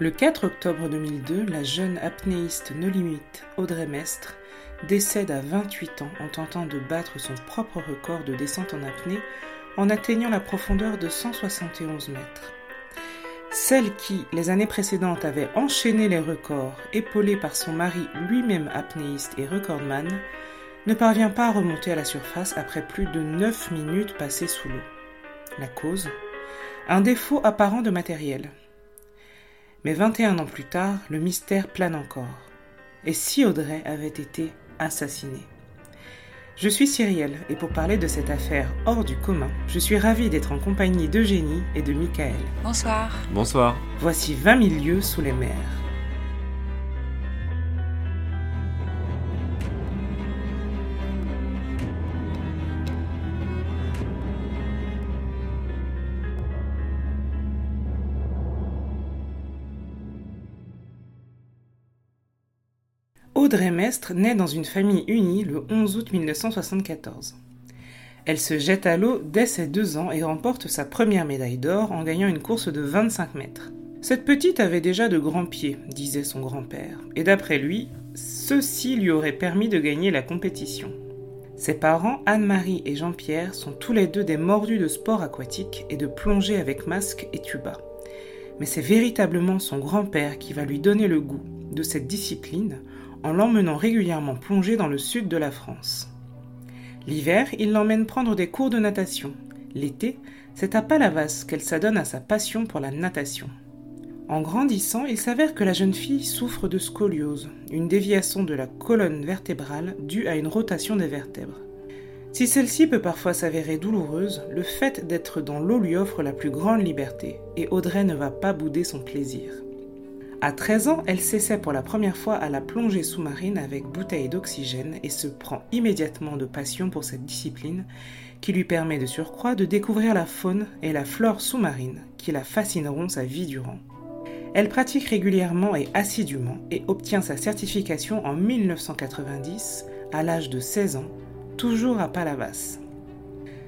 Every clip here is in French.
Le 4 octobre 2002, la jeune apnéiste no limite Audrey Mestre décède à 28 ans en tentant de battre son propre record de descente en apnée en atteignant la profondeur de 171 mètres. Celle qui, les années précédentes, avait enchaîné les records, épaulée par son mari lui-même apnéiste et recordman, ne parvient pas à remonter à la surface après plus de 9 minutes passées sous l'eau. La cause? Un défaut apparent de matériel. Mais 21 ans plus tard, le mystère plane encore. Et si Audrey avait été assassinée? Je suis Cyrielle et pour parler de cette affaire hors du commun, je suis ravie d'être en compagnie d'Eugénie et de Michael. Bonsoir. Bonsoir. Voici 20 000 lieues sous les mers. Audrey naît dans une famille unie le 11 août 1974. Elle se jette à l'eau dès ses deux ans et remporte sa première médaille d'or en gagnant une course de 25 mètres. Cette petite avait déjà de grands pieds, disait son grand-père, et d'après lui, ceci lui aurait permis de gagner la compétition. Ses parents, Anne-Marie et Jean-Pierre, sont tous les deux des mordus de sport aquatique et de plongée avec masque et tuba. Mais c'est véritablement son grand-père qui va lui donner le goût de cette discipline en l'emmenant régulièrement plonger dans le sud de la France. L'hiver, il l'emmène prendre des cours de natation. L'été, c'est à Palavas qu'elle s'adonne à sa passion pour la natation. En grandissant, il s'avère que la jeune fille souffre de scoliose, une déviation de la colonne vertébrale due à une rotation des vertèbres. Si celle-ci peut parfois s'avérer douloureuse, le fait d'être dans l'eau lui offre la plus grande liberté, et Audrey ne va pas bouder son plaisir. À 13 ans, elle s'essaie pour la première fois à la plongée sous-marine avec bouteille d'oxygène et se prend immédiatement de passion pour cette discipline qui lui permet de surcroît de découvrir la faune et la flore sous-marine qui la fascineront sa vie durant. Elle pratique régulièrement et assidûment et obtient sa certification en 1990 à l'âge de 16 ans, toujours à Palavas.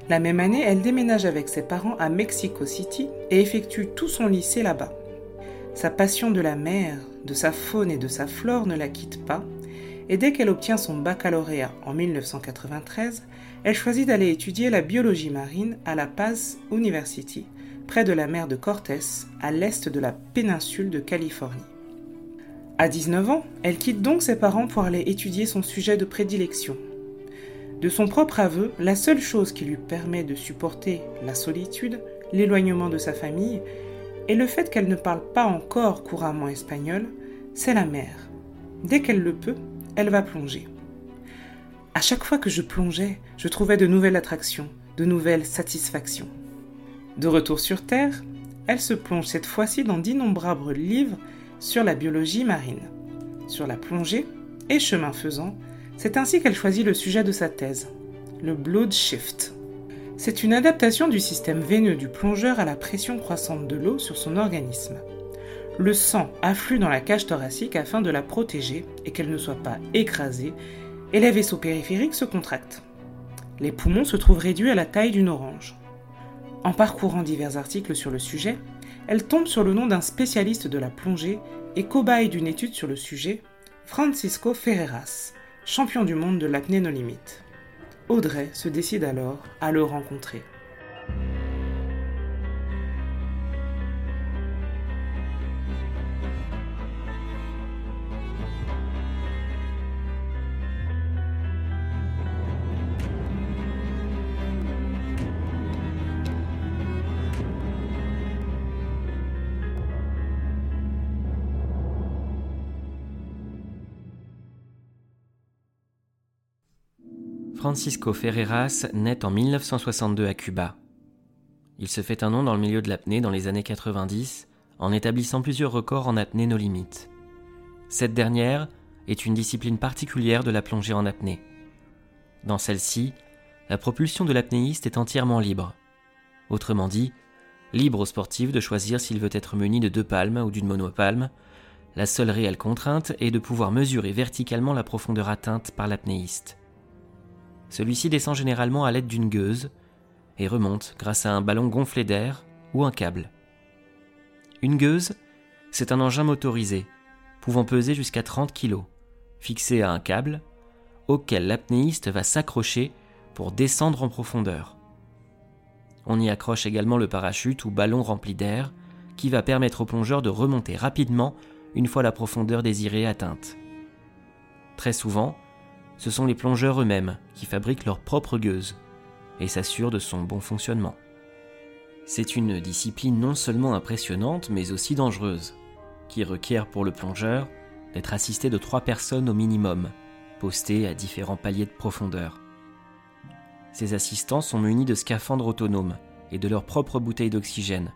La même année, elle déménage avec ses parents à Mexico City et effectue tout son lycée là-bas. Sa passion de la mer, de sa faune et de sa flore ne la quitte pas, et dès qu'elle obtient son baccalauréat en 1993, elle choisit d'aller étudier la biologie marine à la Paz University, près de la mer de Cortés, à l'est de la péninsule de Californie. À 19 ans, elle quitte donc ses parents pour aller étudier son sujet de prédilection. De son propre aveu, la seule chose qui lui permet de supporter la solitude, l'éloignement de sa famille et le fait qu'elle ne parle pas encore couramment espagnol, c'est la mer. Dès qu'elle le peut, elle va plonger. À chaque fois que je plongeais, je trouvais de nouvelles attractions, de nouvelles satisfactions. De retour sur Terre, elle se plonge cette fois-ci dans d'innombrables livres sur la biologie marine, sur la plongée et chemin faisant, c'est ainsi qu'elle choisit le sujet de sa thèse, le blood shift. C'est une adaptation du système veineux du plongeur à la pression croissante de l'eau sur son organisme. Le sang afflue dans la cage thoracique afin de la protéger et qu'elle ne soit pas écrasée, et les vaisseaux périphériques se contractent. Les poumons se trouvent réduits à la taille d'une orange. En parcourant divers articles sur le sujet, elle tombe sur le nom d'un spécialiste de la plongée et cobaye d'une étude sur le sujet, Francisco Ferreras, champion du monde de l'apnée no limite. Audrey se décide alors à le rencontrer. Francisco Ferreras naît en 1962 à Cuba. Il se fait un nom dans le milieu de l'apnée dans les années 90 en établissant plusieurs records en apnée no limites. Cette dernière est une discipline particulière de la plongée en apnée. Dans celle-ci, la propulsion de l'apnéiste est entièrement libre. Autrement dit, libre au sportif de choisir s'il veut être muni de deux palmes ou d'une monopalme. La seule réelle contrainte est de pouvoir mesurer verticalement la profondeur atteinte par l'apnéiste. Celui-ci descend généralement à l'aide d'une gueuse et remonte grâce à un ballon gonflé d'air ou un câble. Une gueuse, C'est un engin motorisé, pouvant peser jusqu'à 30 kg, fixé à un câble, auquel l'apnéiste va s'accrocher pour descendre en profondeur. On y accroche également le parachute ou ballon rempli d'air, qui va permettre au plongeur de remonter rapidement une fois la profondeur désirée atteinte. Très souvent, ce sont les plongeurs eux-mêmes qui fabriquent leur propre gueuse et s'assurent de son bon fonctionnement. C'est une discipline non seulement impressionnante mais aussi dangereuse, qui requiert pour le plongeur d'être assisté de trois personnes au minimum, postées à différents paliers de profondeur. Ces assistants sont munis de scaphandres autonomes et de leur propre bouteille d'oxygène,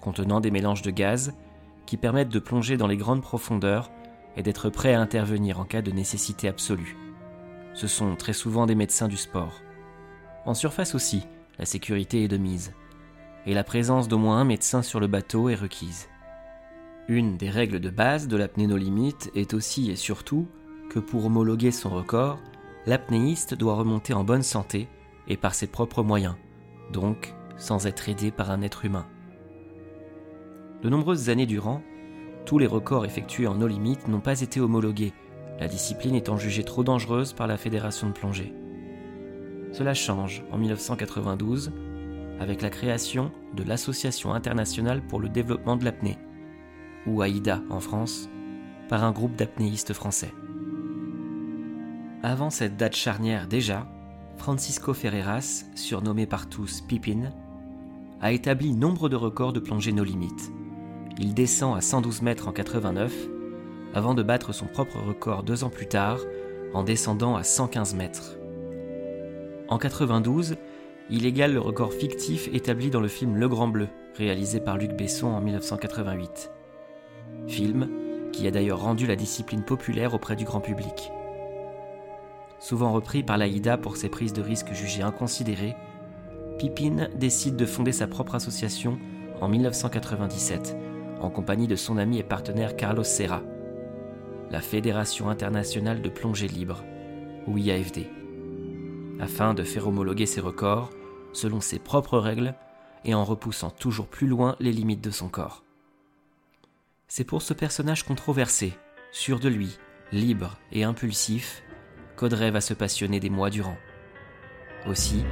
contenant des mélanges de gaz qui permettent de plonger dans les grandes profondeurs et d'être prêts à intervenir en cas de nécessité absolue. Ce sont très souvent des médecins du sport. En surface aussi, la sécurité est de mise, et la présence d'au moins un médecin sur le bateau est requise. Une des règles de base de l'apnée no limite est aussi et surtout que pour homologuer son record, l'apnéiste doit remonter en bonne santé et par ses propres moyens, donc sans être aidé par un être humain. De nombreuses années durant, tous les records effectués en no limite n'ont pas été homologués, la discipline étant jugée trop dangereuse par la Fédération de plongée. Cela change en 1992 avec la création de l'Association internationale pour le développement de l'apnée, ou AIDA en France, par un groupe d'apnéistes français. Avant cette date charnière déjà, Francisco Ferreras, surnommé par tous Pipin, a établi nombre de records de plongée no limites, il descend à 112 mètres en 89, avant de battre son propre record deux ans plus tard, en descendant à 115 mètres. En 92, il égale le record fictif établi dans le film Le Grand Bleu, réalisé par Luc Besson en 1988. Film qui a d'ailleurs rendu la discipline populaire auprès du grand public. Souvent repris par l'AIDA pour ses prises de risques jugées inconsidérées, Pipin décide de fonder sa propre association en 1997 en compagnie de son ami et partenaire Carlos Serra, la Fédération internationale de plongée libre, ou IAFD, afin de faire homologuer ses records selon ses propres règles et en repoussant toujours plus loin les limites de son corps. C'est pour ce personnage controversé, sûr de lui, libre et impulsif, qu'Audrey va se passionner des mois durant. Aussi,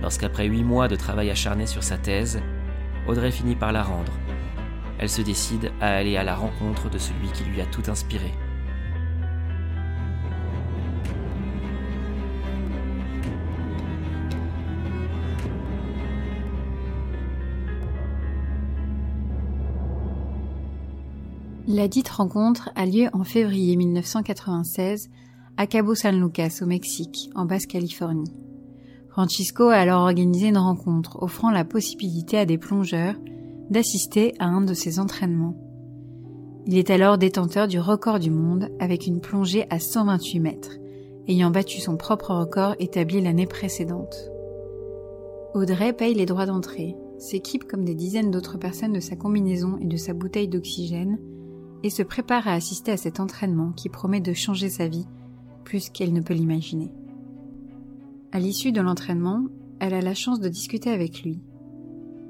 lorsqu'après huit mois de travail acharné sur sa thèse, Audrey finit par la rendre elle se décide à aller à la rencontre de celui qui lui a tout inspiré. La dite rencontre a lieu en février 1996 à Cabo San Lucas au Mexique, en Basse-Californie. Francisco a alors organisé une rencontre offrant la possibilité à des plongeurs d'assister à un de ses entraînements. Il est alors détenteur du record du monde avec une plongée à 128 mètres, ayant battu son propre record établi l'année précédente. Audrey paye les droits d'entrée, s'équipe comme des dizaines d'autres personnes de sa combinaison et de sa bouteille d'oxygène, et se prépare à assister à cet entraînement qui promet de changer sa vie plus qu'elle ne peut l'imaginer. À l'issue de l'entraînement, elle a la chance de discuter avec lui,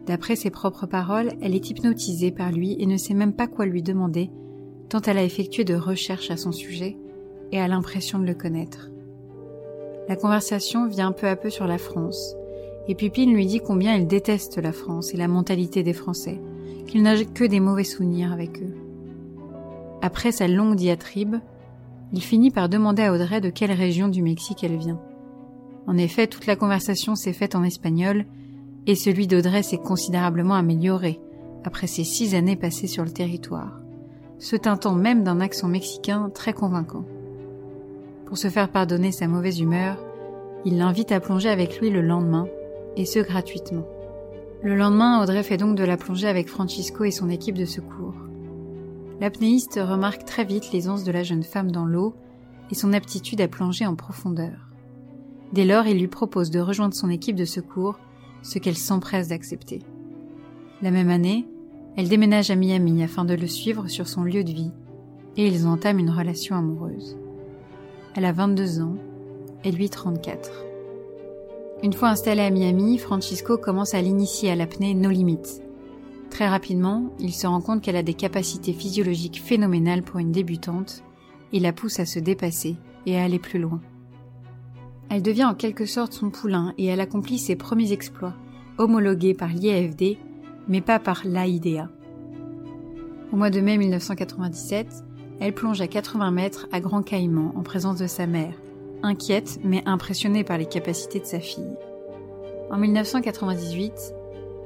D'après ses propres paroles, elle est hypnotisée par lui et ne sait même pas quoi lui demander, tant elle a effectué de recherches à son sujet et a l'impression de le connaître. La conversation vient peu à peu sur la France, et Pupine lui dit combien il déteste la France et la mentalité des Français, qu'il n'a que des mauvais souvenirs avec eux. Après sa longue diatribe, il finit par demander à Audrey de quelle région du Mexique elle vient. En effet, toute la conversation s'est faite en espagnol, et celui d'Audrey s'est considérablement amélioré après ces six années passées sur le territoire, se teintant même d'un accent mexicain très convaincant. Pour se faire pardonner sa mauvaise humeur, il l'invite à plonger avec lui le lendemain, et ce gratuitement. Le lendemain, Audrey fait donc de la plongée avec Francisco et son équipe de secours. L'apnéiste remarque très vite l'aisance de la jeune femme dans l'eau et son aptitude à plonger en profondeur. Dès lors, il lui propose de rejoindre son équipe de secours ce qu'elle s'empresse d'accepter. La même année, elle déménage à Miami afin de le suivre sur son lieu de vie, et ils entament une relation amoureuse. Elle a 22 ans, et lui 34. Une fois installé à Miami, Francisco commence à l'initier à l'apnée No Limit. Très rapidement, il se rend compte qu'elle a des capacités physiologiques phénoménales pour une débutante, et la pousse à se dépasser et à aller plus loin. Elle devient en quelque sorte son poulain et elle accomplit ses premiers exploits, homologués par l'IAFD, mais pas par l'AIDA. Au mois de mai 1997, elle plonge à 80 mètres à Grand Caïman en présence de sa mère, inquiète mais impressionnée par les capacités de sa fille. En 1998,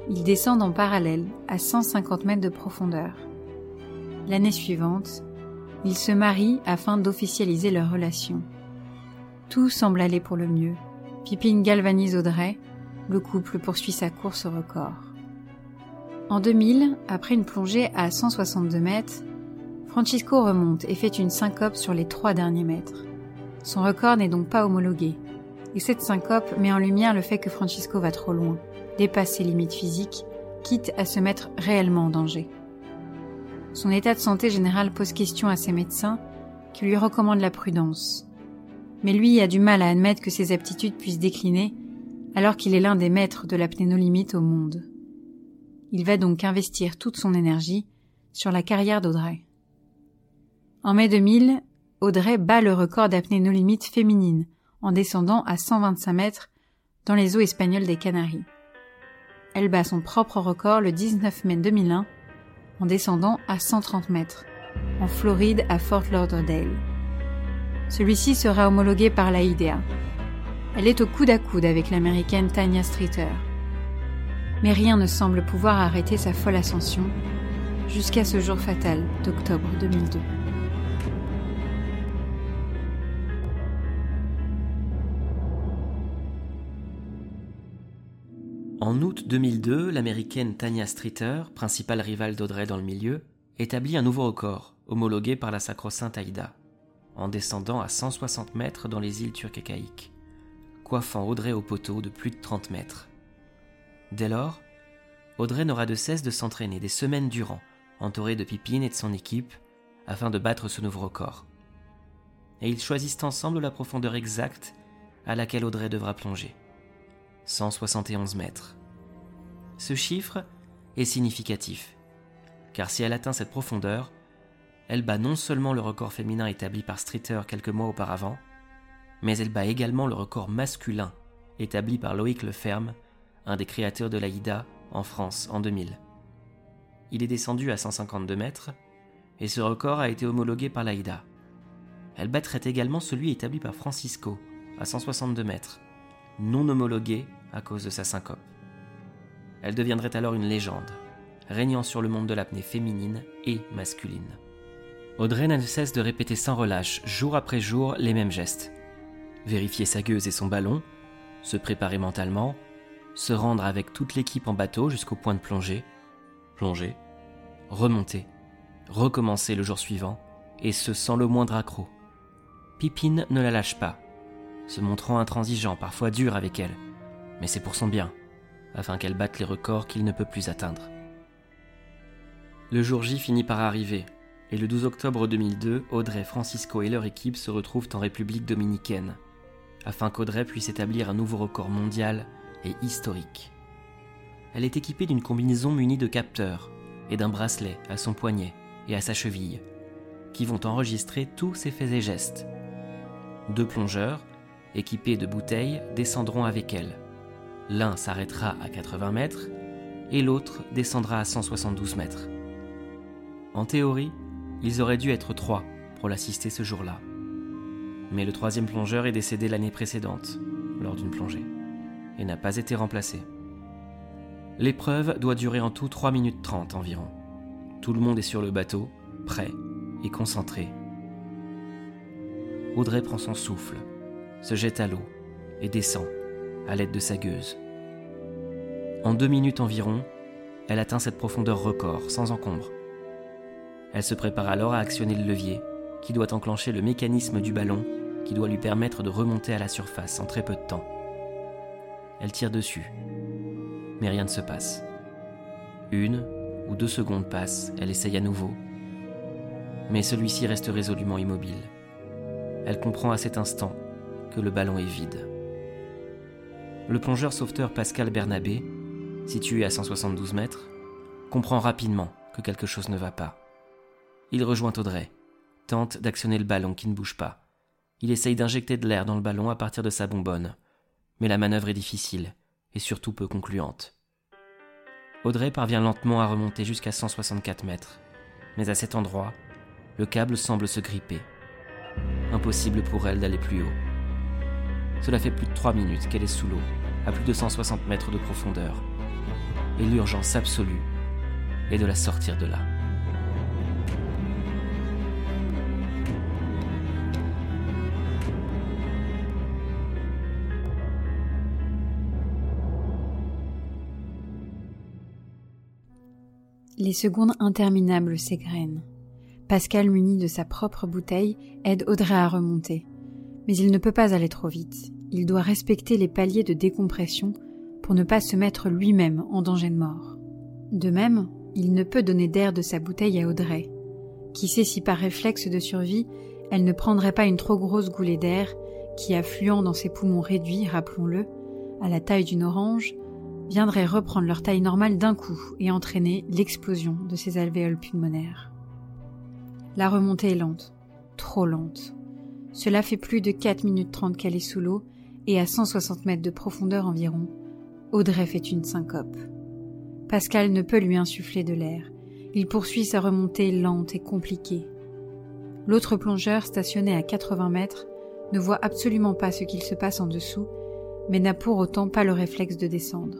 ils descendent en parallèle à 150 mètres de profondeur. L'année suivante, ils se marient afin d'officialiser leur relation. Tout semble aller pour le mieux. Pipine galvanise Audrey, le couple poursuit sa course au record. En 2000, après une plongée à 162 mètres, Francisco remonte et fait une syncope sur les trois derniers mètres. Son record n'est donc pas homologué, et cette syncope met en lumière le fait que Francisco va trop loin, dépasse ses limites physiques, quitte à se mettre réellement en danger. Son état de santé général pose question à ses médecins, qui lui recommandent la prudence. Mais lui a du mal à admettre que ses aptitudes puissent décliner, alors qu'il est l'un des maîtres de l'apnée no limite au monde. Il va donc investir toute son énergie sur la carrière d'Audrey. En mai 2000, Audrey bat le record d'apnée no limite féminine en descendant à 125 mètres dans les eaux espagnoles des Canaries. Elle bat son propre record le 19 mai 2001 en descendant à 130 mètres, en Floride à Fort Lauderdale. Celui-ci sera homologué par la IDEA. Elle est au coude à coude avec l'américaine Tanya Streeter. Mais rien ne semble pouvoir arrêter sa folle ascension jusqu'à ce jour fatal d'octobre 2002. En août 2002, l'américaine Tanya Streeter, principale rivale d'Audrey dans le milieu, établit un nouveau record, homologué par la sacro-sainte Aïda, en descendant à 160 mètres dans les îles turques coiffant Audrey au poteau de plus de 30 mètres. Dès lors, Audrey n'aura de cesse de s'entraîner des semaines durant, entourée de Pipine et de son équipe, afin de battre ce nouveau record. Et ils choisissent ensemble la profondeur exacte à laquelle Audrey devra plonger. 171 mètres. Ce chiffre est significatif, car si elle atteint cette profondeur, elle bat non seulement le record féminin établi par Streeter quelques mois auparavant, mais elle bat également le record masculin établi par Loïc Leferme, un des créateurs de l'AIDA en France en 2000. Il est descendu à 152 mètres, et ce record a été homologué par l'AIDA. Elle battrait également celui établi par Francisco, à 162 mètres, non homologué à cause de sa syncope. Elle deviendrait alors une légende, régnant sur le monde de l'apnée féminine et masculine. Audrey n'a de cesse de répéter sans relâche, jour après jour, les mêmes gestes. Vérifier sa gueuse et son ballon, se préparer mentalement, se rendre avec toute l'équipe en bateau jusqu'au point de plongée, plonger, remonter, recommencer le jour suivant, et ce sans le moindre accroc. Pipine ne la lâche pas, se montrant intransigeant, parfois dur avec elle, mais c'est pour son bien, afin qu'elle batte les records qu'il ne peut plus atteindre. Le jour J finit par arriver, et le 12 octobre 2002, Audrey, Francisco et leur équipe se retrouvent en République dominicaine, afin qu'Audrey puisse établir un nouveau record mondial et historique. Elle est équipée d'une combinaison munie de capteurs et d'un bracelet à son poignet et à sa cheville, qui vont enregistrer tous ses faits et gestes. Deux plongeurs, équipés de bouteilles, descendront avec elle. L'un s'arrêtera à 80 mètres et l'autre descendra à 172 mètres. En théorie, ils auraient dû être trois pour l'assister ce jour-là. Mais le troisième plongeur est décédé l'année précédente, lors d'une plongée, et n'a pas été remplacé. L'épreuve doit durer en tout 3 minutes 30 environ. Tout le monde est sur le bateau, prêt et concentré. Audrey prend son souffle, se jette à l'eau et descend à l'aide de sa gueuse. En deux minutes environ, elle atteint cette profondeur record, sans encombre. Elle se prépare alors à actionner le levier, qui doit enclencher le mécanisme du ballon, qui doit lui permettre de remonter à la surface en très peu de temps. Elle tire dessus, mais rien ne se passe. Une ou deux secondes passent, elle essaye à nouveau, mais celui-ci reste résolument immobile. Elle comprend à cet instant que le ballon est vide le plongeur sauveteur Pascal Bernabé, situé à 172 mètres, comprend rapidement que quelque chose ne va pas. Il rejoint Audrey, tente d'actionner le ballon qui ne bouge pas. Il essaye d'injecter de l'air dans le ballon à partir de sa bonbonne, mais la manœuvre est difficile et surtout peu concluante. Audrey parvient lentement à remonter jusqu'à 164 mètres, mais à cet endroit, le câble semble se gripper. Impossible pour elle d'aller plus haut. Cela fait plus de 3 minutes qu'elle est sous l'eau, à plus de 160 mètres de profondeur. Et l'urgence absolue est de la sortir de là. Les secondes interminables s'égrènent. Pascal, muni de sa propre bouteille, aide Audrey à remonter. Mais il ne peut pas aller trop vite. Il doit respecter les paliers de décompression pour ne pas se mettre lui-même en danger de mort. De même, il ne peut donner d'air de sa bouteille à Audrey. Qui sait si par réflexe de survie, elle ne prendrait pas une trop grosse goulée d'air qui, affluant dans ses poumons réduits, rappelons-le, à la taille d'une orange, viendraient reprendre leur taille normale d'un coup et entraîner l'explosion de ses alvéoles pulmonaires. La remontée est lente, trop lente. Cela fait plus de 4 minutes 30 qu'elle est sous l'eau et à 160 mètres de profondeur environ, Audrey fait une syncope. Pascal ne peut lui insuffler de l'air. Il poursuit sa remontée lente et compliquée. L'autre plongeur, stationné à 80 mètres, ne voit absolument pas ce qu'il se passe en dessous, mais n'a pour autant pas le réflexe de descendre.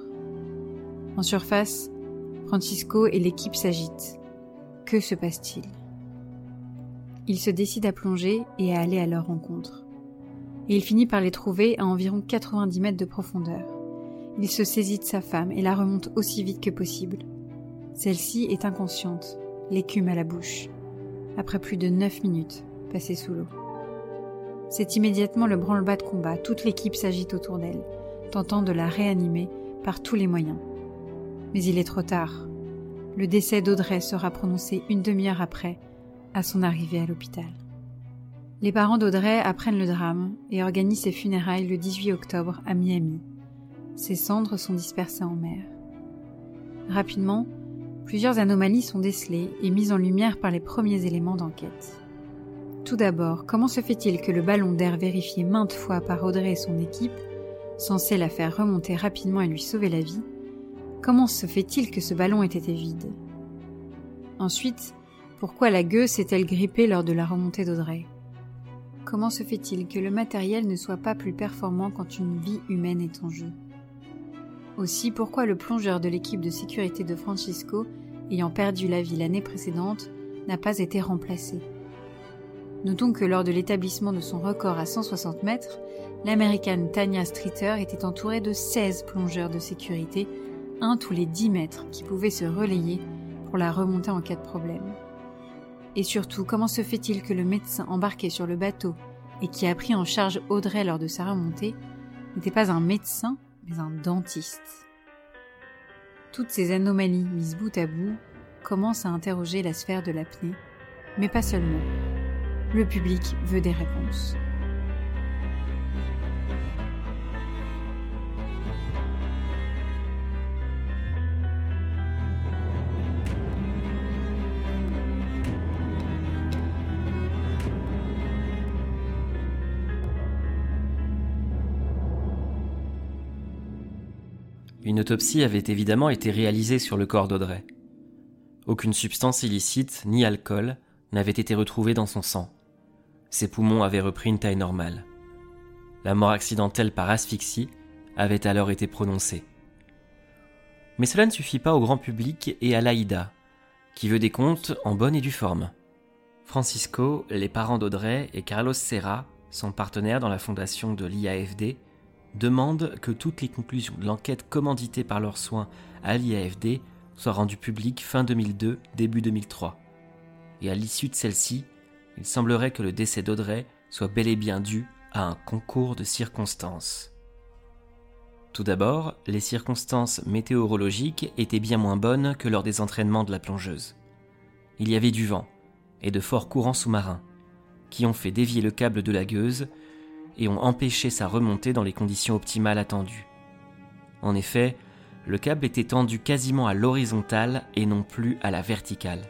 En surface, Francisco et l'équipe s'agitent. Que se passe-t-il? Il se décide à plonger et à aller à leur rencontre. Et il finit par les trouver à environ 90 mètres de profondeur. Il se saisit de sa femme et la remonte aussi vite que possible. Celle-ci est inconsciente, l'écume à la bouche, après plus de 9 minutes passées sous l'eau. C'est immédiatement le branle-bas de combat, toute l'équipe s'agite autour d'elle, tentant de la réanimer par tous les moyens. Mais il est trop tard. Le décès d'Audrey sera prononcé une demi-heure après, à son arrivée à l'hôpital. Les parents d'Audrey apprennent le drame et organisent ses funérailles le 18 octobre à Miami. Ses cendres sont dispersées en mer. Rapidement, plusieurs anomalies sont décelées et mises en lumière par les premiers éléments d'enquête. Tout d'abord, comment se fait-il que le ballon d'air vérifié maintes fois par Audrey et son équipe, censé la faire remonter rapidement et lui sauver la vie, Comment se fait-il que ce ballon ait été vide? Ensuite, pourquoi la gueule s'est-elle grippée lors de la remontée d'Audrey? Comment se fait-il que le matériel ne soit pas plus performant quand une vie humaine est en jeu? Aussi, pourquoi le plongeur de l'équipe de sécurité de Francisco, ayant perdu la vie l'année précédente, n'a pas été remplacé? Notons que lors de l'établissement de son record à 160 mètres, l'américaine Tanya Streeter était entourée de 16 plongeurs de sécurité un tous les 10 mètres qui pouvait se relayer pour la remonter en cas de problème. Et surtout, comment se fait-il que le médecin embarqué sur le bateau et qui a pris en charge Audrey lors de sa remontée n'était pas un médecin, mais un dentiste? Toutes ces anomalies mises bout à bout commencent à interroger la sphère de l'apnée, mais pas seulement. Le public veut des réponses. Une autopsie avait évidemment été réalisée sur le corps d'Audrey. Aucune substance illicite ni alcool n'avait été retrouvée dans son sang. Ses poumons avaient repris une taille normale. La mort accidentelle par asphyxie avait alors été prononcée. Mais cela ne suffit pas au grand public et à l'AIDA, qui veut des comptes en bonne et due forme. Francisco, les parents d'Audrey et Carlos Serra, son partenaire dans la fondation de l'IAFD, demandent que toutes les conclusions de l'enquête commanditée par leurs soins à l'IAFD soient rendues publiques fin 2002, début 2003. Et à l'issue de celle-ci, il semblerait que le décès d'Audrey soit bel et bien dû à un concours de circonstances. Tout d'abord, les circonstances météorologiques étaient bien moins bonnes que lors des entraînements de la plongeuse. Il y avait du vent et de forts courants sous-marins, qui ont fait dévier le câble de la gueuse et ont empêché sa remontée dans les conditions optimales attendues. En effet, le câble était tendu quasiment à l'horizontale et non plus à la verticale.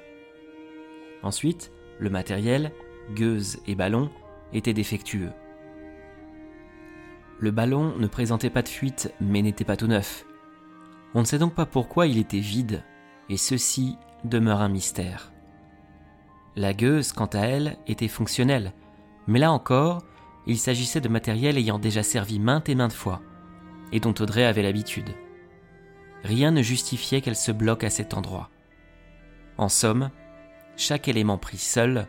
Ensuite, le matériel, gueuse et ballon, était défectueux. Le ballon ne présentait pas de fuite mais n'était pas tout neuf. On ne sait donc pas pourquoi il était vide, et ceci demeure un mystère. La gueuse, quant à elle, était fonctionnelle, mais là encore, il s'agissait de matériel ayant déjà servi maintes et maintes fois, et dont Audrey avait l'habitude. Rien ne justifiait qu'elle se bloque à cet endroit. En somme, chaque élément pris seul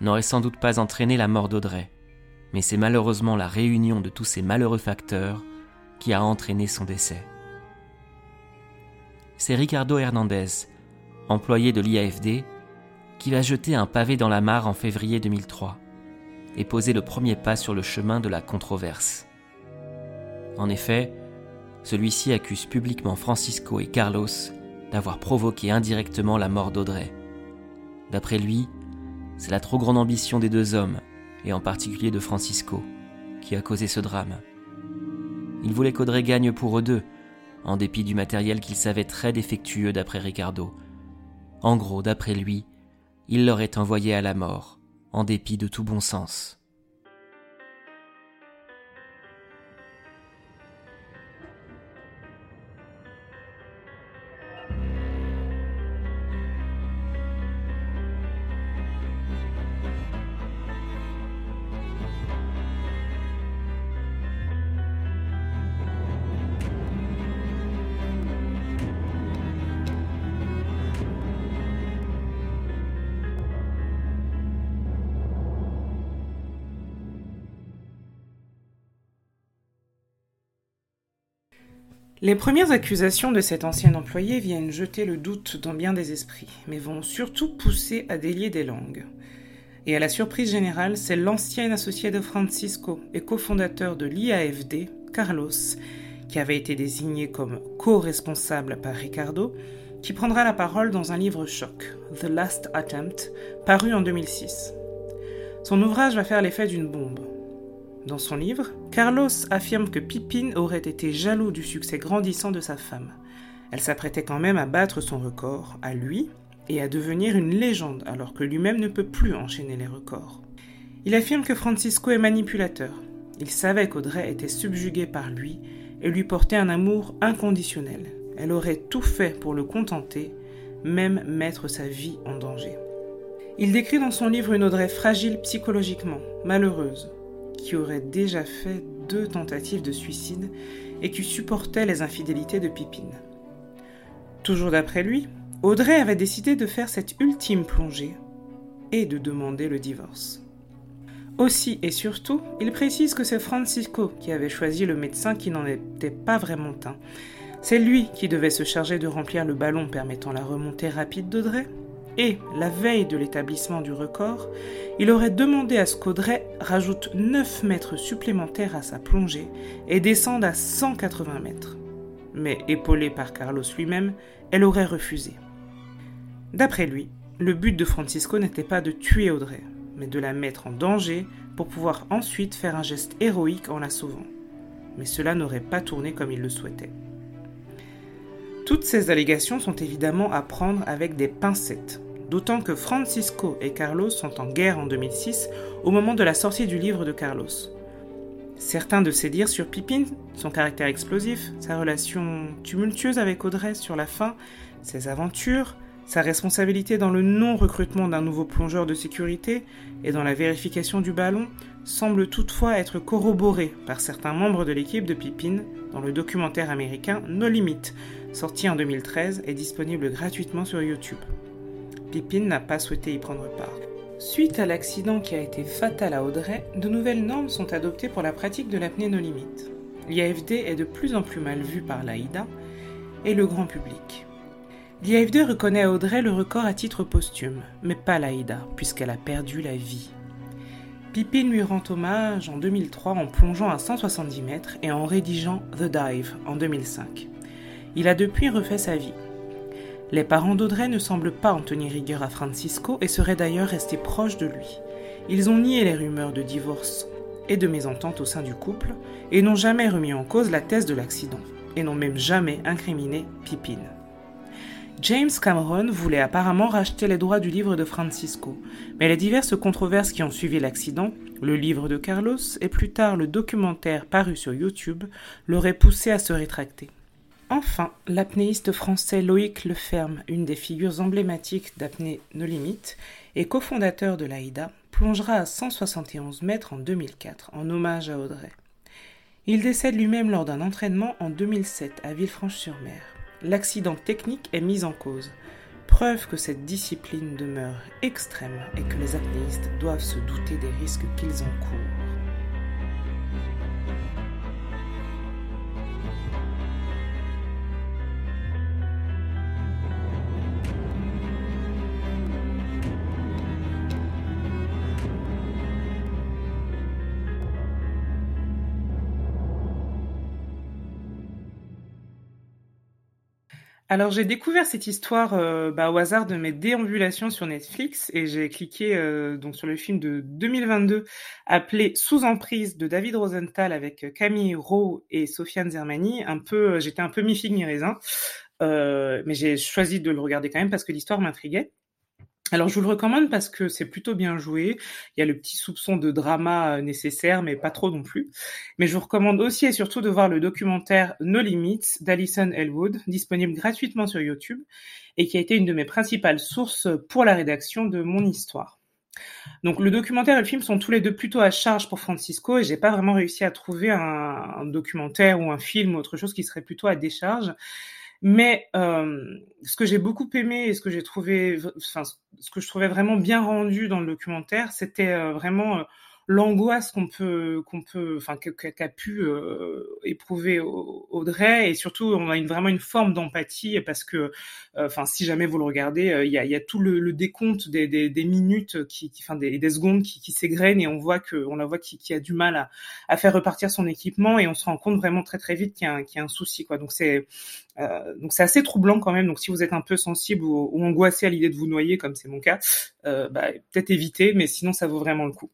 n'aurait sans doute pas entraîné la mort d'Audrey, mais c'est malheureusement la réunion de tous ces malheureux facteurs qui a entraîné son décès. C'est Ricardo Hernandez, employé de l'IAFD, qui va jeter un pavé dans la mare en février 2003 et poser le premier pas sur le chemin de la controverse. En effet, celui-ci accuse publiquement Francisco et Carlos d'avoir provoqué indirectement la mort d'Audrey. D'après lui, c'est la trop grande ambition des deux hommes, et en particulier de Francisco, qui a causé ce drame. Il voulait qu'Audrey gagne pour eux deux, en dépit du matériel qu'il savait très défectueux d'après Ricardo. En gros, d'après lui, il l'aurait envoyé à la mort, en dépit de tout bon sens. Les premières accusations de cet ancien employé viennent jeter le doute dans bien des esprits, mais vont surtout pousser à délier des langues. Et à la surprise générale, c'est l'ancien associé de Francisco et cofondateur de l'IAFD, Carlos, qui avait été désigné comme co-responsable par Ricardo, qui prendra la parole dans un livre choc, The Last Attempt, paru en 2006. Son ouvrage va faire l'effet d'une bombe. Dans son livre, Carlos affirme que Pippin aurait été jaloux du succès grandissant de sa femme. Elle s'apprêtait quand même à battre son record, à lui, et à devenir une légende alors que lui-même ne peut plus enchaîner les records. Il affirme que Francisco est manipulateur. Il savait qu'Audrey était subjuguée par lui et lui portait un amour inconditionnel. Elle aurait tout fait pour le contenter, même mettre sa vie en danger. Il décrit dans son livre une Audrey fragile psychologiquement, malheureuse, qui aurait déjà fait deux tentatives de suicide et qui supportait les infidélités de Pipine. Toujours d'après lui, Audrey avait décidé de faire cette ultime plongée et de demander le divorce. Aussi et surtout, il précise que c'est Francisco qui avait choisi le médecin qui n'en était pas vraiment un. C'est lui qui devait se charger de remplir le ballon permettant la remontée rapide d'Audrey et, la veille de l'établissement du record, il aurait demandé à ce qu'Audrey rajoute 9 mètres supplémentaires à sa plongée et descende à 180 mètres. Mais épaulée par Carlos lui-même, elle aurait refusé. D'après lui, le but de Francisco n'était pas de tuer Audrey, mais de la mettre en danger pour pouvoir ensuite faire un geste héroïque en la sauvant. Mais cela n'aurait pas tourné comme il le souhaitait. Toutes ces allégations sont évidemment à prendre avec des pincettes, d'autant que Francisco et Carlos sont en guerre en 2006 au moment de la sortie du livre de Carlos. Certains de ses dires sur Pippin, son caractère explosif, sa relation tumultueuse avec Audrey sur la fin, ses aventures, sa responsabilité dans le non-recrutement d'un nouveau plongeur de sécurité et dans la vérification du ballon semblent toutefois être corroborés par certains membres de l'équipe de Pippin dans le documentaire américain No Limit, sorti en 2013 et disponible gratuitement sur YouTube. Pippin n'a pas souhaité y prendre part. Suite à l'accident qui a été fatal à Audrey, de nouvelles normes sont adoptées pour la pratique de l'apnée no limite. L'IAFD est de plus en plus mal vu par l'AIDA et le grand public. L'IAFD reconnaît à Audrey le record à titre posthume, mais pas l'AIDA, puisqu'elle a perdu la vie. Pippin lui rend hommage en 2003 en plongeant à 170 mètres et en rédigeant The Dive en 2005. Il a depuis refait sa vie. Les parents d'Audrey ne semblent pas en tenir rigueur à Francisco et seraient d'ailleurs restés proches de lui. Ils ont nié les rumeurs de divorce et de mésentente au sein du couple et n'ont jamais remis en cause la thèse de l'accident. et n'ont même jamais incriminé Pippin. James Cameron voulait apparemment racheter les droits du livre de Francisco, mais les diverses controverses qui ont suivi l'accident, le livre de Carlos et plus tard le documentaire paru sur YouTube, l'auraient poussé à se rétracter. Enfin, l'apnéiste français Loïc Leferme, une des figures emblématiques d'apnée No Limite et cofondateur de l'AIDA, plongera à 171 mètres en 2004 en hommage à Audrey. Il décède lui-même lors d'un entraînement en 2007 à Villefranche-sur-Mer l'accident technique est mis en cause. Preuve que cette discipline demeure extrême et que les apnéistes doivent se douter des risques qu'ils encourent. Alors j'ai découvert cette histoire euh, bah, au hasard de mes déambulations sur Netflix et j'ai cliqué euh, donc sur le film de 2022 appelé Sous emprise de David Rosenthal avec Camille Rowe et Sofiane Zermani. Un peu, j'étais un peu mi figue mi raisin, euh, mais j'ai choisi de le regarder quand même parce que l'histoire m'intriguait. Alors je vous le recommande parce que c'est plutôt bien joué. Il y a le petit soupçon de drama euh, nécessaire, mais pas trop non plus. Mais je vous recommande aussi et surtout de voir le documentaire No Limits d'Alison Elwood, disponible gratuitement sur YouTube et qui a été une de mes principales sources pour la rédaction de mon histoire. Donc le documentaire et le film sont tous les deux plutôt à charge pour Francisco et j'ai pas vraiment réussi à trouver un, un documentaire ou un film ou autre chose qui serait plutôt à décharge. Mais euh, ce que j'ai beaucoup aimé et ce que j'ai trouvé, enfin, ce que je trouvais vraiment bien rendu dans le documentaire, c'était euh, vraiment euh, l'angoisse qu'on peut qu'on peut enfin qu'a pu euh, éprouver Audrey. Et surtout on a une, vraiment une forme d'empathie parce que euh, enfin si jamais vous le regardez euh, il y, a, y, a, tout le, le décompte des, des, des, minutes qui enfin des, des secondes qui, qui s'égrènent et on voit que on la voit qui, qui a du mal à, à, faire repartir son équipement et on se rend compte vraiment très très vite qu'il y a un, qu'il y a un souci quoi. Donc c'est donc c'est assez troublant quand même. Donc si vous êtes un peu sensible ou, ou angoissé à l'idée de vous noyer comme c'est mon cas bah, peut-être éviter mais sinon ça vaut vraiment le coup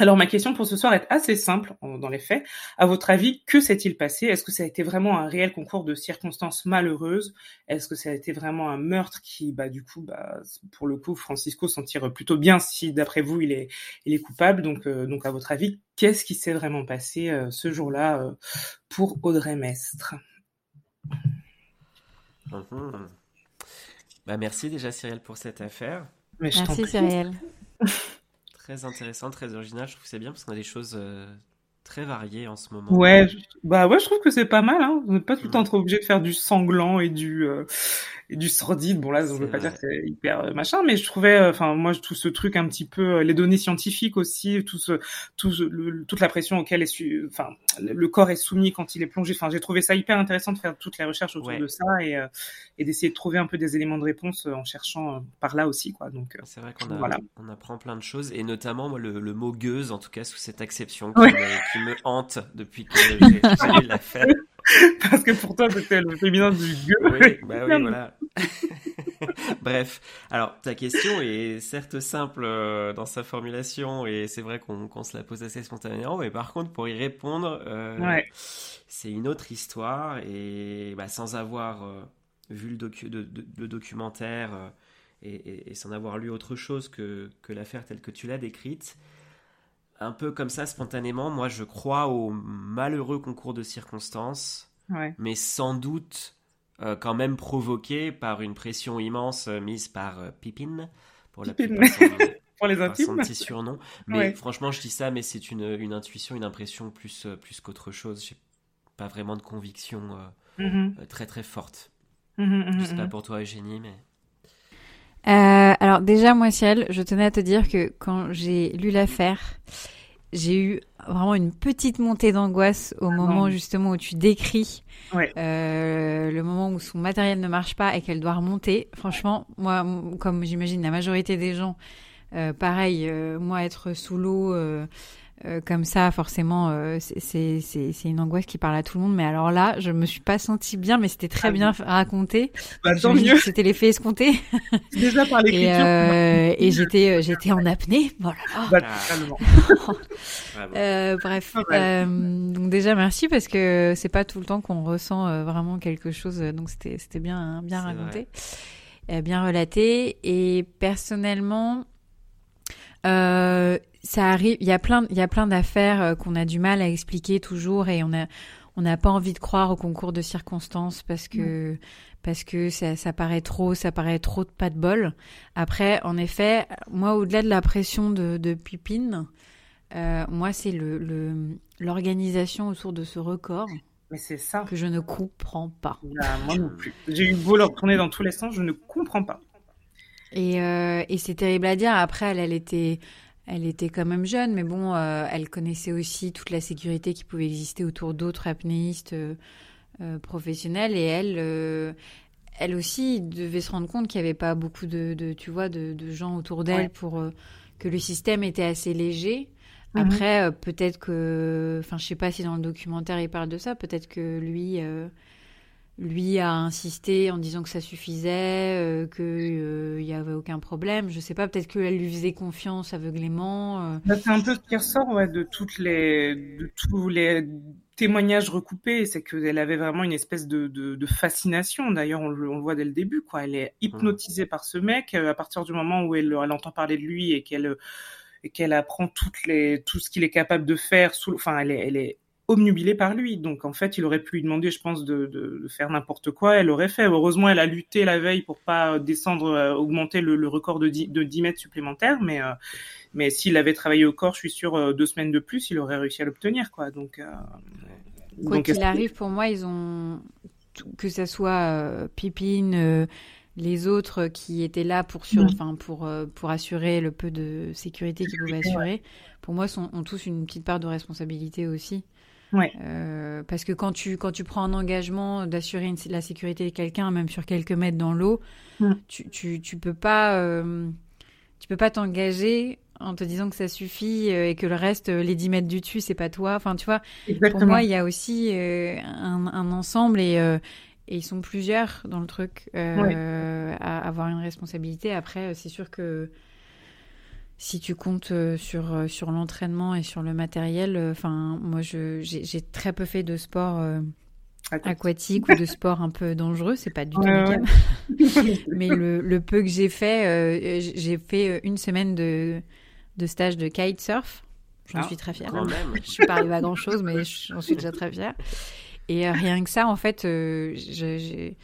alors ma question pour ce soir est assez simple dans les faits. À votre avis, que s'est-il passé? Est-ce que ça a été vraiment un réel concours de circonstances malheureuses? Est-ce que ça a été vraiment un meurtre qui, bah du coup, bah pour le coup, Francisco s'en tire plutôt bien si d'après vous il est il est coupable? Donc euh, donc à votre avis, qu'est-ce qui s'est vraiment passé euh, ce jour-là euh, pour Audrey Mestre? Mmh. Bah merci déjà Cyrielle pour cette affaire. Mais je merci Cyrielle. très intéressant, très original. Je trouve que c'est bien parce qu'on a des choses euh, très variées en ce moment. Ouais, bah ouais, je trouve que c'est pas mal. Hein. On n'est pas tout le temps trop obligé de faire du sanglant et du euh, du sordide. Bon là, je veux pas dire que c'est hyper euh, machin, mais je trouvais, euh, enfin moi, tout ce truc un petit peu, euh, les données scientifiques aussi, tout ce, tout le, toute la pression auquel est, enfin le corps est soumis quand il est plongé. Enfin, j'ai trouvé ça hyper intéressant de faire toutes les recherches autour de ça et, et d'essayer de trouver un peu des éléments de réponse en cherchant par là aussi, quoi. Donc c'est vrai qu'on voilà. on apprend plein de choses et notamment moi, le, le, mot gueuse, en tout cas sous cette acception qui, me, qui me, hante depuis que j'ai l'affaire. Parce que pour toi, c'était le féminin du gueux. Oui, bah oui, voilà. Bref, alors ta question est certes simple euh, dans sa formulation et c'est vrai qu'on se la pose assez spontanément, mais par contre pour y répondre, euh, ouais. c'est une autre histoire et bah, sans avoir euh, vu le, docu de, de, le documentaire et, et, et, sans avoir lu autre chose que, que l'affaire telle que tu l'as décrite, un peu comme ça spontanément, moi je crois au malheureux concours de circonstances, ouais. mais sans doute euh, quand même provoqué par une pression immense euh, mise par euh, Pippin pour la Pippin. pour les intimes. Son petit surnom. Mais ouais. franchement, je dis ça, mais c'est une, une, intuition, une impression plus, plus qu'autre chose. J'ai pas vraiment de conviction mm -hmm. très très forte. Mm -hmm, je sais pas pour toi, Eugénie, mais. Euh, alors déjà, moi, Ciel, je tenais à te dire que quand j'ai lu l'affaire, j'ai eu vraiment une petite montée d'angoisse au moment non. justement où tu décris ouais. euh, le moment où son matériel ne marche pas et qu'elle doit remonter. Franchement, moi, comme j'imagine la majorité des gens, euh, pareil, euh, moi être sous l'eau, euh, comme ça, forcément, euh, c'est une angoisse qui parle à tout le monde. Mais alors là, je me suis pas sentie bien, mais c'était très ah bien raconté. Bah, tant mieux. C'était l'effet escompté. Déjà par l'écriture. Et, euh, et j'étais, j'étais en apnée. Voilà. Bah, euh, bref. Ah, donc déjà, merci parce que c'est pas tout le temps qu'on ressent vraiment quelque chose. Donc c'était, c'était bien, bien raconté, bien relaté. Et personnellement. Euh, ça arrive. Il y a plein, il y a plein d'affaires euh, qu'on a du mal à expliquer toujours et on a, on n'a pas envie de croire au concours de circonstances parce que, parce que ça, ça paraît trop, ça paraît trop de pas de bol. Après, en effet, moi, au-delà de la pression de, de Pipine, euh, moi, c'est le, l'organisation autour de ce record. Mais c'est ça. Que je ne comprends pas. Bah, moi non plus. J'ai eu beau leur tourner dans tous les sens, je ne comprends pas. Et, euh, et c'est terrible à dire. Après, elle, elle était, elle était quand même jeune, mais bon, euh, elle connaissait aussi toute la sécurité qui pouvait exister autour d'autres apnéistes euh, euh, professionnels. Et elle, elle aussi devait se rendre compte qu'il n'y avait pas beaucoup de, tu vois, de, gens autour d'elle pour que le système était assez léger. Mhm. Après, peut-être que, enfin, je sais pas si dans le documentaire il parle de ça. Peut-être que lui lui a insisté en disant que ça suffisait, euh, qu'il euh, n'y avait aucun problème. Je sais pas, peut-être qu'elle lui faisait confiance aveuglément. Euh. Bah, c'est un peu ce qui ressort ouais, de toutes les, de tous les témoignages recoupés, c'est qu'elle avait vraiment une espèce de, de, de fascination. D'ailleurs, on, on, le voit dès le début, quoi. Elle est hypnotisée par ce mec à partir du moment où elle, elle entend parler de lui et qu'elle et qu'elle apprend toutes les, tout ce qu'il est capable de faire. Sous, enfin, elle est, elle est obnubilée par lui. Donc en fait, il aurait pu lui demander, je pense, de, de, faire n'importe quoi. Elle aurait fait. Heureusement, elle a lutté la veille pour pas descendre, euh, augmenter le, record de 10, de 10 mètres supplémentaires. Mais euh, mais s'il avait travaillé au corps, je suis sûr, euh, deux semaines de plus, il aurait réussi à l'obtenir, quoi. Donc quoi qu'il arrive, pour moi, ils ont que ça soit Pipine les autres qui étaient là pour, sur, enfin, pour, pour assurer le peu de sécurité qu'ils pouvaient assurer, pour moi, sont, ont tous une petite part de responsabilité aussi. Ouais. Euh, parce que quand tu, quand tu prends un engagement d'assurer la sécurité de quelqu'un, même sur quelques mètres dans l'eau, mm. tu, tu, tu, peux pas euh, tu peux pas t'engager en te disant que ça suffit euh, et que le reste, les 10 mètres du dessus, c'est pas toi. Enfin, tu vois, pour moi, il y a aussi un, un, ensemble et, et ils sont plusieurs dans le truc à avoir une responsabilité. Après, c'est sûr que si tu comptes euh, sur, euh, sur l'entraînement et sur le matériel, euh, enfin, moi, j'ai très peu fait de sport aquatique ou de sport un peu dangereux, c'est pas du tout Mais le, le, peu que j'ai fait, j'ai fait une semaine de, de stage de kitesurf. J'en ah, suis très fière. Je suis pas arrivée à grand chose, mais j'en suis déjà très fière. Et rien que ça, en fait, il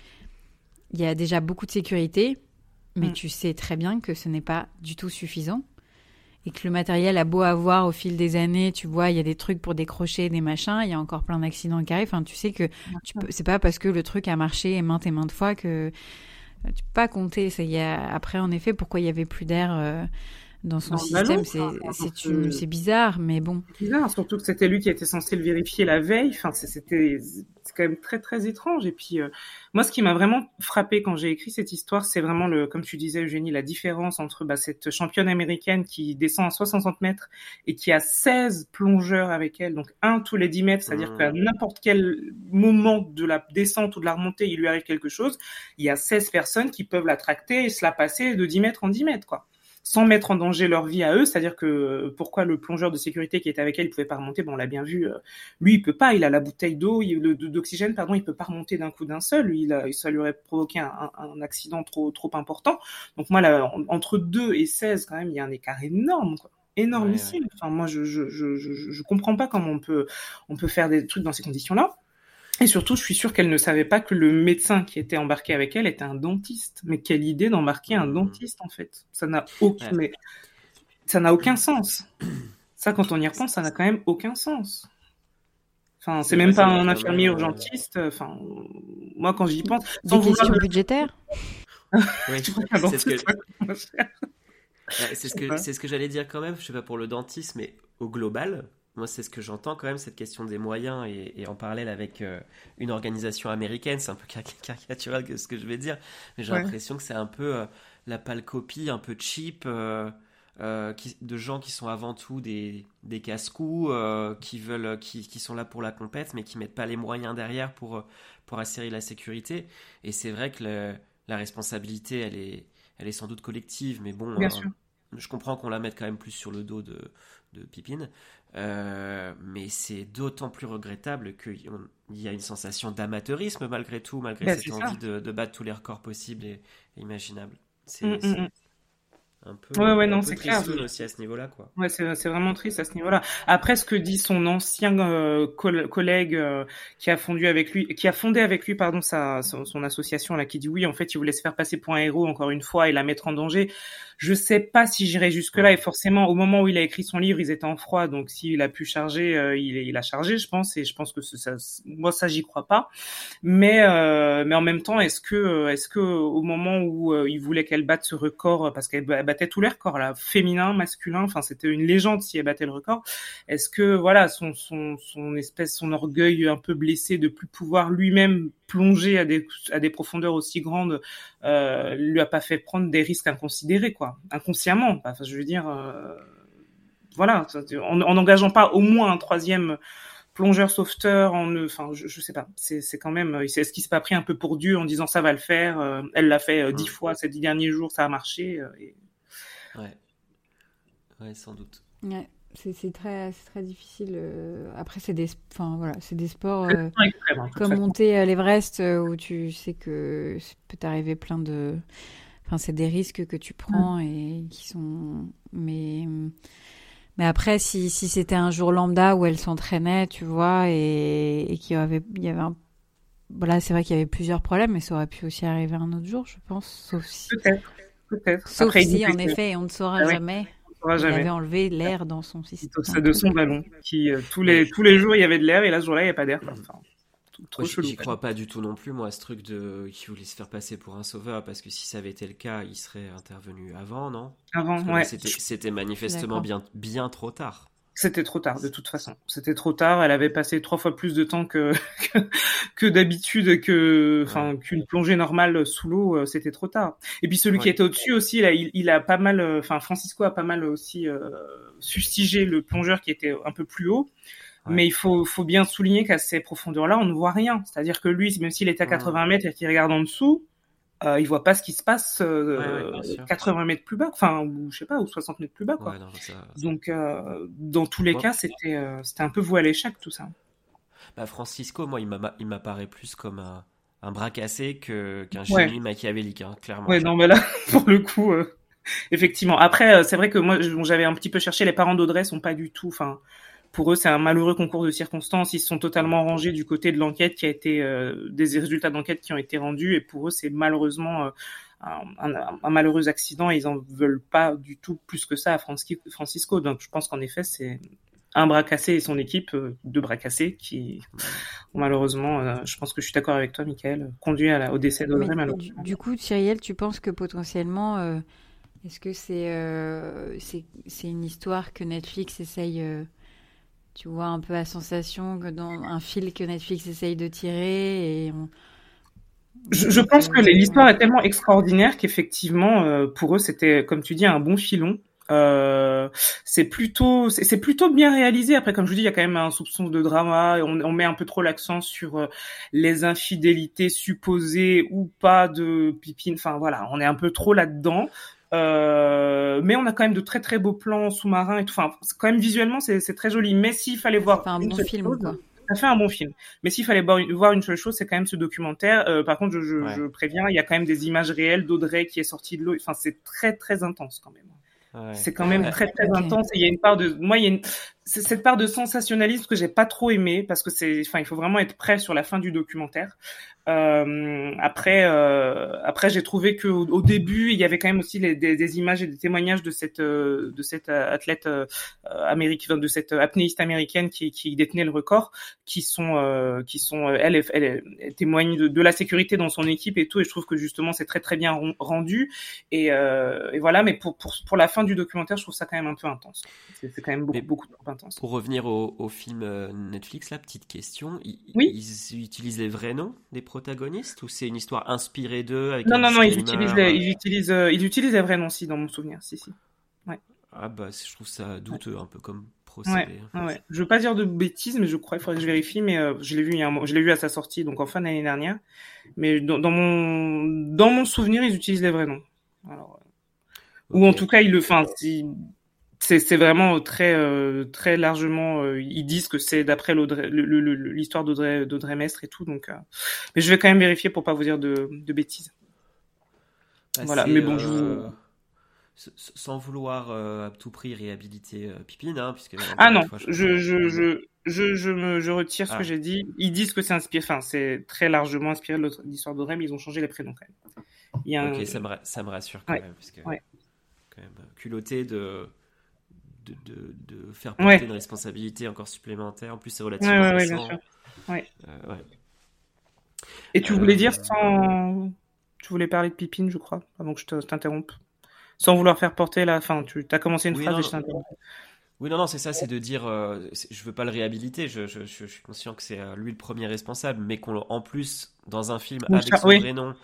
y a déjà beaucoup de sécurité, mais mm. tu sais très bien que ce n'est pas du tout suffisant et que le matériel a beau avoir au fil des années, tu vois, il y a des trucs pour décrocher, des machins, il y a encore plein d'accidents qui arrivent. Enfin, tu sais que tu peux, c'est pas parce que le truc a marché maintes et maintes fois que tu peux pas compter. Ça, y a, après, en effet, pourquoi il y avait plus d'air euh, dans son système, c'est bizarre, mais bon. Bizarre, surtout que c'était lui qui était censé le vérifier la veille. Enfin, c'était c'est quand même très très étrange. Et puis euh, moi, ce qui m'a vraiment frappé quand j'ai écrit cette histoire, c'est vraiment le, comme tu disais Eugénie, la différence entre bah, cette championne américaine qui descend à 60 mètres et qui a 16 plongeurs avec elle, donc un tous les 10 mètres, c'est-à-dire mmh. qu'à n'importe quel moment de la descente ou de la remontée, il lui arrive quelque chose, il y a 16 personnes qui peuvent la tracter et se la passer de 10 mètres en 10 mètres, quoi sans mettre en danger leur vie à eux. C'est-à-dire que euh, pourquoi le plongeur de sécurité qui était avec elle, il pouvait pas remonter? Bon, on l'a bien vu. Euh, lui, il peut pas. Il a la bouteille d'eau, d'oxygène, pardon. Il peut pas remonter d'un coup d'un seul. Il a, ça lui aurait provoqué un, un, accident trop trop important. Donc moi, là, entre 2 et 16, quand même, il y a un écart énorme. Quoi énormissime. Enfin, moi, je, je, je, je, je comprends pas comment on peut, on peut faire des trucs dans ces conditions-là. Et surtout, je suis sûre qu'elle ne savait pas que le médecin qui était embarqué avec elle était un dentiste. Mais quelle idée d'embarquer un mmh. dentiste, en fait. Ça n'a aucun, ça n'a aucun sens. Ça, quand on y repense, ça n'a quand même aucun sens. Enfin, c'est même pas un infirmier urgentiste. Enfin, moi, quand j'y pense, sans Des questions budgétaires. oui, c'est ce que. C'est ce que, c'est ce que j'allais dire quand même, je sais pas pour le dentiste, mais au global, moi, c'est ce que j'entends quand même, cette question des moyens, et, en parallèle avec euh, une organisation américaine, c'est un peu caricatural ce que je vais dire, mais j'ai l'impression que c'est un peu euh, la pâle copie, un peu cheap, euh, de gens qui sont avant tout des, des casse-coups, qui veulent, qui, qui, sont là pour la compète, mais qui mettent pas les moyens derrière pour pour assurer la sécurité. Et c'est vrai que la responsabilité, elle est, elle est sans doute collective, mais bon, je comprends qu'on la mette quand même plus sur le dos de, de Pipine. Euh, mais c'est d'autant plus regrettable qu'il y a une sensation d'amateurisme malgré tout, malgré bah, cette envie de, battre tous les records possibles et, imaginables. C'est mm, mm, mm un peu, ouais, ouais, non, c'est clair. aussi à ce niveau-là, quoi. Ouais, c'est, vraiment triste à ce niveau-là. Après, ce que dit son ancien euh, collègue euh, qui a fondé avec lui, qui a fondé avec lui, pardon, sa, son, association là, qui dit oui, en fait, il voulait se faire passer pour un héros encore une fois et la mettre en danger. Je sais pas si j'irai jusque là. Et forcément, au moment où il a écrit son livre, ils étaient en froid, donc s'il a pu charger, euh, il, il, a chargé, je pense. Et je pense que ça, moi, ça, j'y crois pas. Mais, mais en même temps, est-ce que, est-ce que au moment où il voulait qu'elle batte ce record, parce qu'elle battait tous les records là, féminin, masculin. Enfin, c'était une légende si elle battait le record. Est-ce que voilà son son son espèce, son orgueil un peu blessé de plus pouvoir lui-même plonger à des à des profondeurs aussi grandes, euh, lui a pas fait prendre des risques inconsidérés quoi, inconsciemment. Enfin, je veux dire, euh, voilà, en n'engageant pas au moins un troisième plongeur sauveteur en enfin je, je sais pas c'est c'est quand même est-ce qu'il s'est pas pris un peu pour Dieu en disant ça va le faire euh, elle l'a fait euh, dix fois ces dix derniers jours ça a marché et Ouais. Ouais, sans doute. Ouais. C'est très, très difficile. Euh, après, c'est des, enfin, voilà, des sports euh, comme monter à l'Everest euh, où tu sais que peut t'arriver plein de. Enfin, c'est des risques que tu prends mm. et qui sont. Mais, mais après, si, si c'était un jour lambda où elle s'entraînait, tu vois, et, et qu'il y avait, il y avait un. Voilà, c'est vrai qu'il y avait plusieurs problèmes, mais ça aurait pu aussi arriver un autre jour, je pense. Sauf si. Peut-être. Sauf si, en effet, on ne saura ah jamais. On il jamais. avait enlevé l'air dans son système. C'est de son ballon. Qui, euh, tous, les, tous les jours, il y avait de l'air et là, ce jour-là, il n'y a pas d'air. Enfin, trop chelou. J'y crois pas du tout non plus, moi, ce truc de qui voulait se faire passer pour un sauveur, parce que si ça avait été le cas, il serait intervenu avant, non? Avant, ouais. C'était manifestement bien, bien trop tard. C'était trop tard, de toute façon. C'était trop tard. Elle avait passé trois fois plus de temps que que, d'habitude, que enfin qu'une plongée normale sous l'eau. Euh, c'était trop tard. Et puis celui qui était au-dessus aussi, là, il, a pas mal. Euh, enfin, Francisco a pas mal aussi euh, fustigé le plongeur qui était un peu plus haut. Mais il faut, faut bien souligner qu'à ces profondeurs-là, on ne voit rien. C'est-à-dire que lui, même s'il est à 80 mètres et qu'il regarde en dessous, euh, il voit pas ce qui se passe euh, 80 mètres plus bas, enfin ou je sais pas, ou 60 mètres plus bas quoi. Donc euh, dans tous les cas, c'était euh, c'était un peu voué à l'échec tout ça. Bah, Francisco, moi, il m'apparaît plus comme un, un bras cassé qu'un génie machiavélique, hein, clairement. Ouais, non, mais là, pour le coup, effectivement. Après, c'est vrai que moi, j'avais un petit peu cherché. Les parents d'Audrey sont pas du tout, enfin pour eux, c'est un malheureux concours de circonstances. Ils sont totalement rangés du côté de l'enquête qui a été euh, des résultats d'enquête qui ont été rendus, et pour eux, c'est malheureusement euh, un, malheureux accident. Et ils en veulent pas du tout plus que ça à Francisco. Donc, je pense qu'en effet, c'est un bras cassé et son équipe, euh, deux bras cassés, qui malheureusement, je pense que je suis d'accord avec toi, Michael, conduit à au décès d'Audrey malheureusement. Du, coup, Cyrielle, tu penses que potentiellement, est-ce que c'est c'est une histoire que Netflix essaye tu vois un peu la sensation que dans un fil que Netflix essaye de tirer et je, pense que l'histoire est tellement extraordinaire qu'effectivement euh, pour eux c'était comme tu dis un bon filon. Euh, c'est plutôt c'est plutôt bien réalisé. Après comme je vous dis il y a quand même un soupçon de drama on, on met un peu trop l'accent sur euh, les infidélités supposées ou pas de Pipine. Enfin voilà on est un peu trop là dedans euh, mais on a quand même de très très beaux plans sous-marins et tout. Enfin, quand même visuellement, c'est très joli. Mais s'il fallait voir un bon film, quoi. Ça fait un bon film. Mais s'il fallait voir une seule chose, c'est quand même ce documentaire. Euh, par contre, je, je, je, préviens, il y a quand même des images réelles d'Audrey qui est sortie de l'eau. Enfin, c'est très très intense quand même. C'est quand même très très intense. Et il y a une part de, moi, il y a une, c'est cette part de sensationnalisme que j'ai pas trop aimé parce que c'est, enfin, il faut vraiment être prêt sur la fin du documentaire. Euh, après, euh, après, j'ai trouvé que au, début, il y avait quand même aussi les, des, des, images et des témoignages de cette euh, de cette athlète américaine, de cette apnéiste américaine qui, qui détenait le record, qui sont qui sont elle, elle, elle, témoigne de, de, la sécurité dans son équipe et tout. Et je trouve que justement, c'est très très bien rendu. Et, et voilà. Mais pour, pour pour la fin du documentaire, je trouve ça quand même un peu intense. C'est quand même beaucoup beaucoup trop intense. Pour revenir au, au film Netflix, la petite question. Ils, oui. ils utilisent les vrais noms des protagonistes ou c'est une histoire inspirée d'eux Non, non, non, ils utilisent, les, ils, utilisent, euh, ils utilisent les vrais noms, si, dans mon souvenir. Si, si. Ouais. Ah bah je trouve ça douteux un peu comme procédé. Ouais, ouais. Je veux pas dire de bêtises, mais je crois, il faudrait que je vérifie, mais euh, je l'ai vu, il y a un, je l'ai vu à sa sortie, donc en fin d'année dernière. Mais dans, dans, mon dans mon souvenir, ils utilisent les vrais noms. Alors, euh, Ou en tout cas, ils le, si, c'est vraiment très euh, très largement euh, ils disent que c'est d'après l'histoire d'Audrey d'Audrey Mestre et tout donc mais je vais quand même vérifier pour pas vous dire de, de bêtises bah, voilà mais bon je sans vouloir à tout prix réhabiliter Pipine hein, puisque ah non je je, je je, je, me, je retire ce que ah. j'ai dit. Ils disent que c'est inspiré, enfin, c'est très largement inspiré de l'histoire d'Audrey, mais ils ont changé les prénoms quand même. Il y a ok, ça, me, ça me rassure quand même, parce que quand même culotté de, de, de, de faire porter une responsabilité encore supplémentaire. En plus, c'est relativement ouais, récent. bien sûr. Ouais. Euh, Et tu voulais dire euh, sans. Tu voulais parler de Pipine, je crois, avant que je t'interrompe. Sans vouloir faire porter la fin. Tu as commencé une phrase et je t'interromps. Oui, non, non, c'est ça, c'est de dire, euh, je veux pas le réhabiliter, je, je, je, suis conscient que c'est lui le premier responsable, mais qu'on en plus, dans un film avec son vrai nom,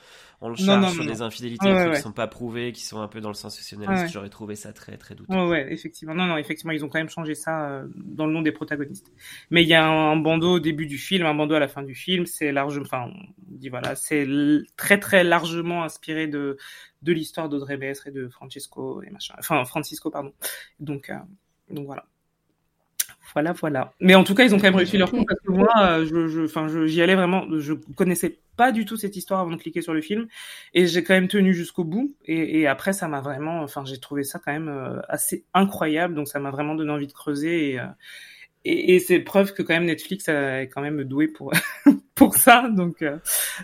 on le charge sur des infidélités qui ne sont pas prouvées, qui sont un peu dans le sensationnalisme. J'aurais trouvé ça très très douteux. Ouais, effectivement. Non, non, effectivement, ils ont quand même changé ça euh, dans le nom des protagonistes. Mais il y a un, bandeau au début du film, un bandeau à la fin du film. C'est large, enfin, on dit voilà, c'est très très largement inspiré de de l'histoire d'Audrey Bestre et de Francesco et machin. Enfin, Francisco, pardon. Donc, euh, donc voilà. Voilà, voilà. Mais en tout cas, ils ont quand même réussi leur coup parce que moi, euh, je, enfin, j'y allais vraiment. Je connaissais pas du tout cette histoire avant de cliquer sur le film, et j'ai quand même tenu jusqu'au bout. Et, après, ça m'a vraiment, enfin, j'ai trouvé ça quand même euh, assez incroyable. Donc, ça m'a vraiment donné envie de creuser. Et, euh, et, c'est preuve que quand même Netflix est quand même doué pour pour ça. Donc,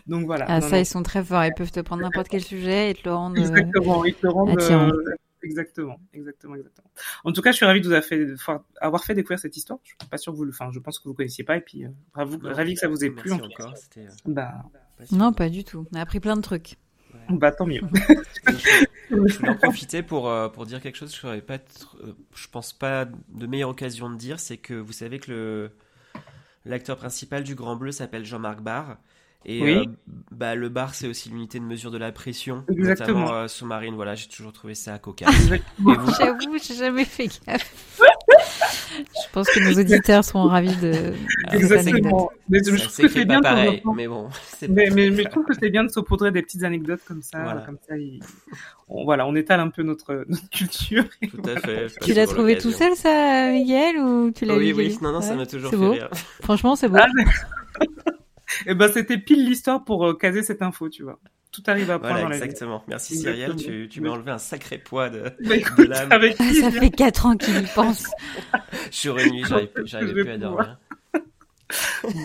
donc voilà. Ah, ça, ils sont très forts. Ils peuvent te prendre n'importe quel sujet et te le rendre. Exactement. Ils te le rendent. Exactement, exactement, exactement. En tout cas, je suis ravi de vous avoir fait, avoir fait découvrir cette histoire. Je suis pas sûr que vous le, enfin, je pense que vous connaissiez pas et puis euh, ravi que ça vous ait plu en tout cas. Euh, bah, non, pas du tout. On a appris plein de trucs. Bah tant mieux. je, voulais en profiter pour euh, pour dire quelque chose. Je ne pas, être, je pense pas de meilleure occasion de dire, c'est que vous savez que le l'acteur principal du Grand Bleu s'appelle Jean-Marc Barr et euh, bah, le bar, c'est aussi l'unité de mesure de la pression, Exactement. notamment euh, sous-marine. Voilà, j'ai toujours trouvé ça cocasse. J'avoue, j'ai jamais fait gaffe. je pense que nos auditeurs seront ravis de. Exactement. Mais je trouve que c'est bien. Pareil, mais bon. Mais, mais, mais, je trouve que c'est bien de saupoudrer des petites anecdotes comme ça. Voilà. Comme ça, on, voilà, on étale un peu notre, notre culture. Tout à fait. Tu l'as trouvé tout seul, ça, Miguel, ou tu l'as Oui, oui. Non, non, ça m'a toujours fait rire. Franchement, c'est beau. Ah, et eh ben c'était pile l'histoire pour euh, caser cette info, tu vois. Tout arrive à point voilà, dans exactement. Merci Cyrielle, tu, tu m'as enlevé un sacré poids de, de l'âme. Ça fait 4 ans qu'il y pense. Jour et nuit, j'arrive plus à dormir.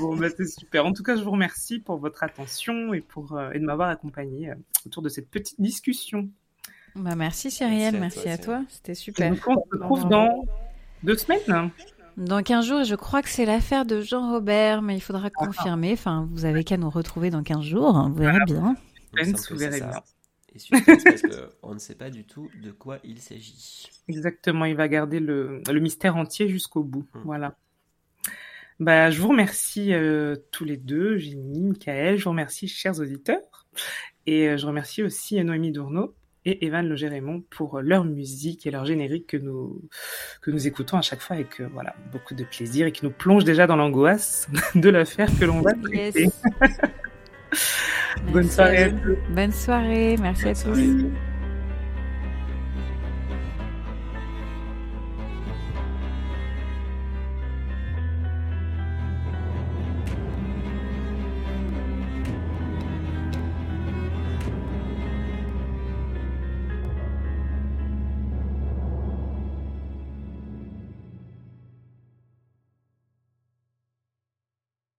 bon, bah, c'est super. En tout cas, je vous remercie pour votre attention et, pour, euh, et de m'avoir accompagné euh, autour de cette petite discussion. Bah, merci Cyrielle, merci à toi. C'était super. on se retrouve dans deux semaines. Dans 15 jours, je crois que c'est l'affaire de Jean-Robert, mais il faudra confirmer. Enfin, vous avez qu'à nous retrouver dans 15 jours, hein, vous verrez bien. vous verrez bien. Et suspense parce qu'on ne sait pas du tout de quoi il s'agit. Exactement, il va garder le, le mystère entier jusqu'au bout. Hmm. Voilà. Bah, je vous remercie euh, tous les deux, Jenny, Michael, je vous remercie, chers auditeurs. Et euh, je remercie aussi Noémie Dourneau et Evan Le Gérémon pour leur musique et leur générique que nous, que nous écoutons à chaque fois et que voilà, beaucoup de plaisir et qui nous plonge déjà dans l'angoisse de l'affaire que l'on va traiter. Bonne soirée. Bonne soirée, merci à tous.